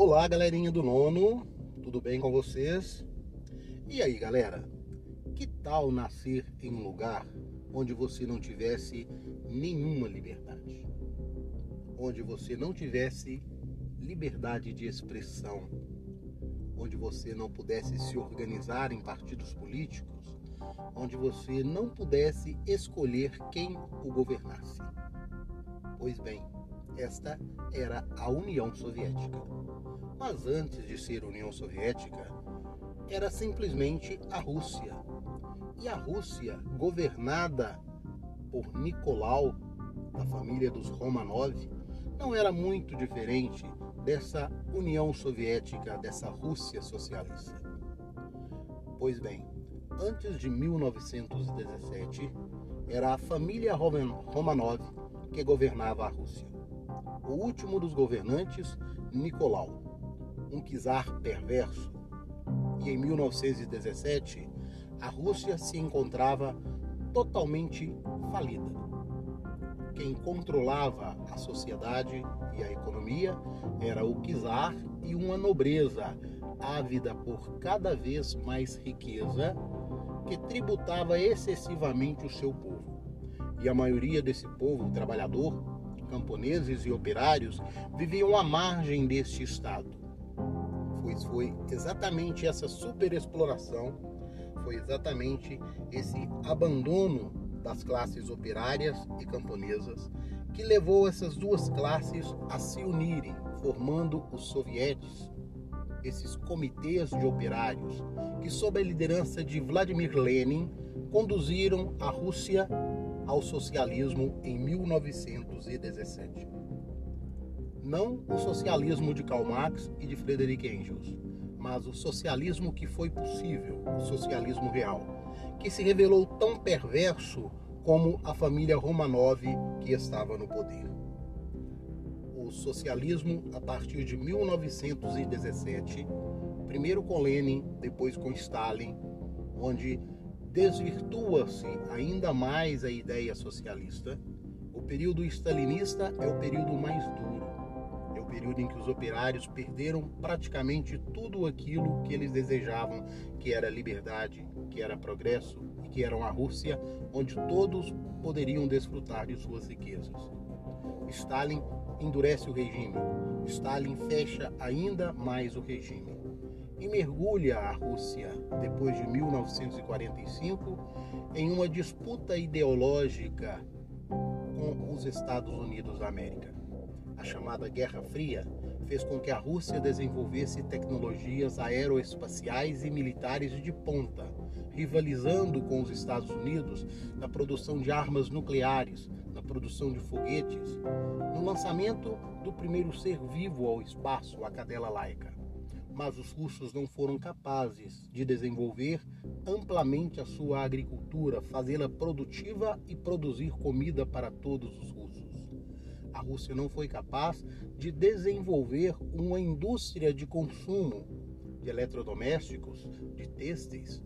Olá, galerinha do nono, tudo bem com vocês? E aí, galera, que tal nascer em um lugar onde você não tivesse nenhuma liberdade? Onde você não tivesse liberdade de expressão, onde você não pudesse se organizar em partidos políticos, onde você não pudesse escolher quem o governasse. Pois bem, esta era a União Soviética. Mas antes de ser União Soviética, era simplesmente a Rússia. E a Rússia, governada por Nicolau, da família dos Romanov, não era muito diferente dessa União Soviética, dessa Rússia socialista. Pois bem, antes de 1917, era a família Romanov que governava a Rússia. O último dos governantes, Nicolau, um czar perverso. E em 1917, a Rússia se encontrava totalmente falida. Quem controlava a sociedade e a economia era o czar e uma nobreza ávida por cada vez mais riqueza que tributava excessivamente o seu povo. E a maioria desse povo trabalhador, camponeses e operários, viviam à margem deste Estado. Pois foi exatamente essa superexploração, foi exatamente esse abandono das classes operárias e camponesas que levou essas duas classes a se unirem, formando os sovietes esses comitês de operários que, sob a liderança de Vladimir Lenin, conduziram a Rússia ao socialismo em 1917. Não o socialismo de Karl Marx e de Friedrich Engels, mas o socialismo que foi possível, o socialismo real, que se revelou tão perverso como a família Romanov que estava no poder o socialismo a partir de 1917, primeiro com Lenin, depois com Stalin, onde desvirtua-se ainda mais a ideia socialista. O período stalinista é o período mais duro. Período em que os operários perderam praticamente tudo aquilo que eles desejavam, que era liberdade, que era progresso e que era uma Rússia onde todos poderiam desfrutar de suas riquezas. Stalin endurece o regime. Stalin fecha ainda mais o regime e mergulha a Rússia, depois de 1945, em uma disputa ideológica com os Estados Unidos da América. A chamada Guerra Fria fez com que a Rússia desenvolvesse tecnologias aeroespaciais e militares de ponta, rivalizando com os Estados Unidos na produção de armas nucleares, na produção de foguetes, no lançamento do primeiro ser vivo ao espaço, a cadela laica. Mas os russos não foram capazes de desenvolver amplamente a sua agricultura, fazê-la produtiva e produzir comida para todos os russos. A Rússia não foi capaz de desenvolver uma indústria de consumo de eletrodomésticos, de têxteis,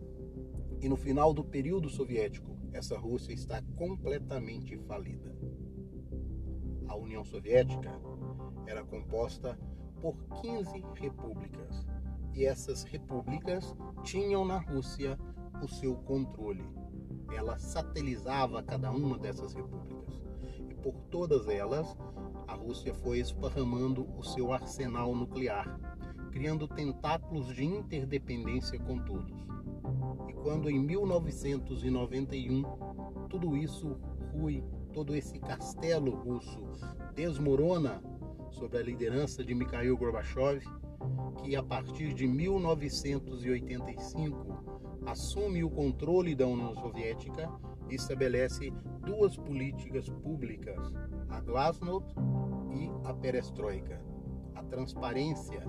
e no final do período soviético, essa Rússia está completamente falida. A União Soviética era composta por 15 repúblicas, e essas repúblicas tinham na Rússia o seu controle. Ela satelizava cada uma dessas repúblicas. Por todas elas, a Rússia foi esparramando o seu arsenal nuclear, criando tentáculos de interdependência com todos. E quando em 1991 tudo isso rui, todo esse castelo russo desmorona sob a liderança de Mikhail Gorbachev, que a partir de 1985 assume o controle da União Soviética estabelece duas políticas públicas, a Glasnost e a Perestroika. A transparência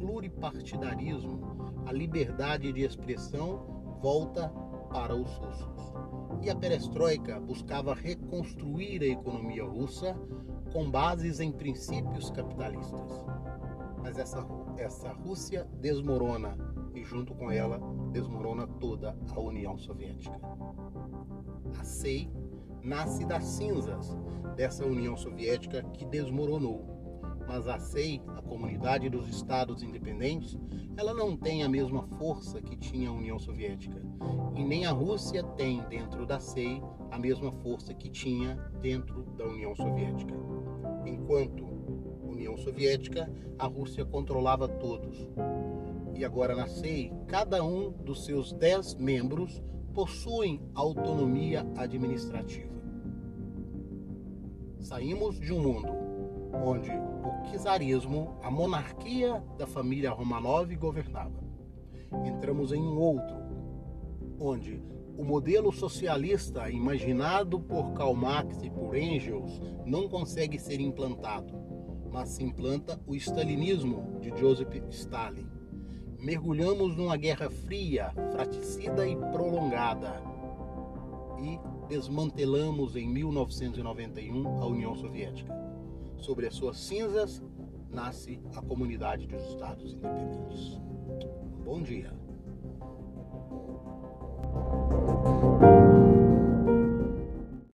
pluripartidarismo, a liberdade de expressão volta para os russos. E a perestroika buscava reconstruir a economia russa com bases em princípios capitalistas. Mas essa, essa Rússia desmorona e, junto com ela, desmorona toda a União Soviética. A SEI nasce das cinzas dessa União Soviética que desmoronou mas a SEI, a Comunidade dos Estados Independentes, ela não tem a mesma força que tinha a União Soviética. E nem a Rússia tem dentro da SEI a mesma força que tinha dentro da União Soviética. Enquanto União Soviética, a Rússia controlava todos. E agora na SEI, cada um dos seus dez membros possuem autonomia administrativa. Saímos de um mundo onde o czarismo, a monarquia da família Romanov governava. Entramos em um outro, onde o modelo socialista imaginado por Karl Marx e por Engels não consegue ser implantado, mas se implanta o stalinismo de Joseph Stalin mergulhamos numa guerra fria, fraticida e prolongada e desmantelamos em 1991 a União Soviética. Sobre as suas cinzas nasce a Comunidade dos Estados Independentes. Bom dia.